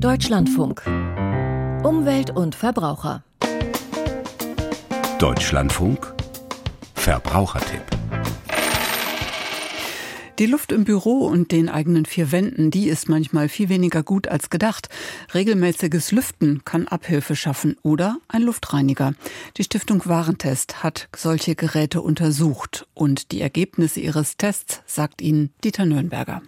Deutschlandfunk. Umwelt und Verbraucher. Deutschlandfunk. Verbrauchertipp. Die Luft im Büro und den eigenen vier Wänden, die ist manchmal viel weniger gut als gedacht. Regelmäßiges Lüften kann Abhilfe schaffen oder ein Luftreiniger. Die Stiftung Warentest hat solche Geräte untersucht und die Ergebnisse ihres Tests sagt Ihnen Dieter Nürnberger.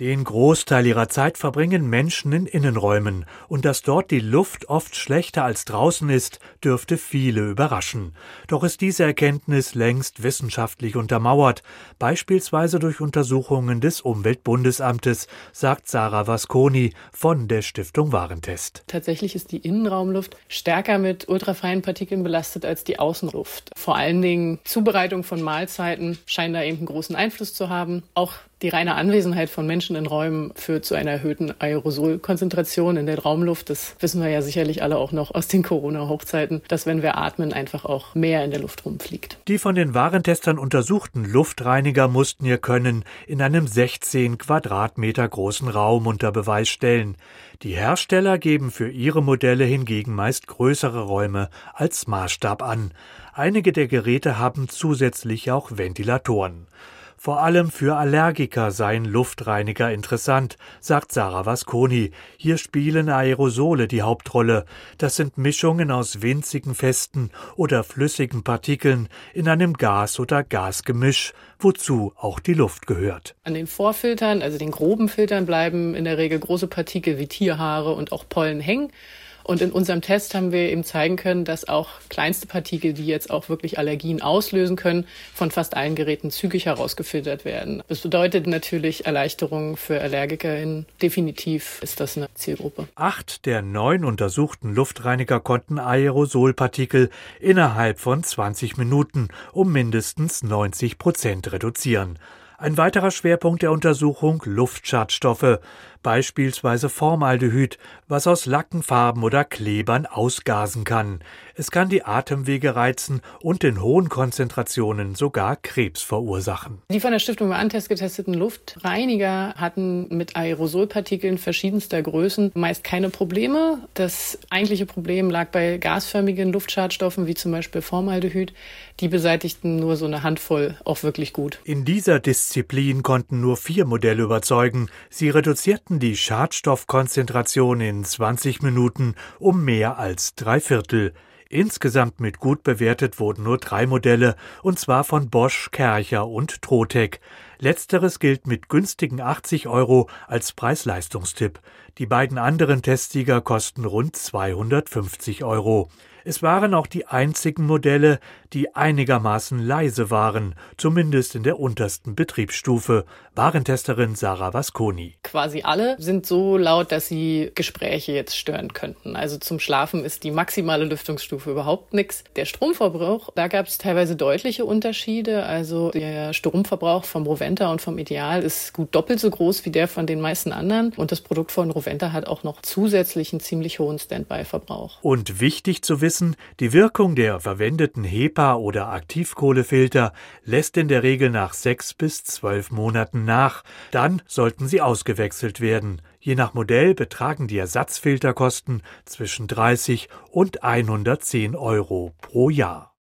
Den Großteil ihrer Zeit verbringen Menschen in Innenräumen, und dass dort die Luft oft schlechter als draußen ist, dürfte viele überraschen. Doch ist diese Erkenntnis längst wissenschaftlich untermauert, beispielsweise durch Untersuchungen des Umweltbundesamtes, sagt Sarah Vasconi von der Stiftung Warentest. Tatsächlich ist die Innenraumluft stärker mit ultrafeinen Partikeln belastet als die Außenluft. Vor allen Dingen Zubereitung von Mahlzeiten scheint da eben einen großen Einfluss zu haben. Auch die reine Anwesenheit von Menschen in Räumen führt zu einer erhöhten Aerosolkonzentration in der Raumluft. Das wissen wir ja sicherlich alle auch noch aus den Corona-Hochzeiten, dass wenn wir atmen, einfach auch mehr in der Luft rumfliegt. Die von den Warentestern untersuchten Luftreiniger mussten ihr Können in einem 16 Quadratmeter großen Raum unter Beweis stellen. Die Hersteller geben für ihre Modelle hingegen meist größere Räume als Maßstab an. Einige der Geräte haben zusätzlich auch Ventilatoren. Vor allem für Allergiker seien Luftreiniger interessant, sagt Sarah Vasconi. Hier spielen Aerosole die Hauptrolle. Das sind Mischungen aus winzigen festen oder flüssigen Partikeln in einem Gas- oder Gasgemisch, wozu auch die Luft gehört. An den Vorfiltern, also den groben Filtern, bleiben in der Regel große Partikel wie Tierhaare und auch Pollen hängen. Und in unserem Test haben wir eben zeigen können, dass auch kleinste Partikel, die jetzt auch wirklich Allergien auslösen können, von fast allen Geräten zügig herausgefiltert werden. Das bedeutet natürlich Erleichterungen für AllergikerInnen. Definitiv ist das eine Zielgruppe. Acht der neun untersuchten Luftreiniger konnten Aerosolpartikel innerhalb von 20 Minuten um mindestens 90 Prozent reduzieren. Ein weiterer Schwerpunkt der Untersuchung Luftschadstoffe, beispielsweise Formaldehyd, was aus Lacken, Farben oder Klebern ausgasen kann. Es kann die Atemwege reizen und in hohen Konzentrationen sogar Krebs verursachen. Die von der Stiftung Warentest getesteten Luftreiniger hatten mit Aerosolpartikeln verschiedenster Größen meist keine Probleme. Das eigentliche Problem lag bei gasförmigen Luftschadstoffen wie zum Beispiel Formaldehyd. Die beseitigten nur so eine Handvoll auch wirklich gut. In dieser Disziplin konnten nur vier Modelle überzeugen. Sie reduzierten die Schadstoffkonzentration in 20 Minuten um mehr als drei Viertel. Insgesamt mit gut bewertet wurden nur drei Modelle, und zwar von Bosch, Kercher und Trotec. Letzteres gilt mit günstigen 80 Euro als Preis-Leistungstipp. Die beiden anderen Testsieger kosten rund 250 Euro. Es waren auch die einzigen Modelle, die einigermaßen leise waren, zumindest in der untersten Betriebsstufe, Warentesterin Sarah Vasconi. Quasi alle sind so laut, dass sie Gespräche jetzt stören könnten. Also zum Schlafen ist die maximale Lüftungsstufe überhaupt nichts. Der Stromverbrauch, da gab es teilweise deutliche Unterschiede. Also der Stromverbrauch vom Roventa und vom Ideal ist gut doppelt so groß wie der von den meisten anderen. Und das Produkt von Roventa hat auch noch zusätzlich einen ziemlich hohen Standby-Verbrauch. Und wichtig zu wissen, wissen, die Wirkung der verwendeten HEPA- oder Aktivkohlefilter lässt in der Regel nach sechs bis zwölf Monaten nach. Dann sollten sie ausgewechselt werden. Je nach Modell betragen die Ersatzfilterkosten zwischen 30 und 110 Euro pro Jahr.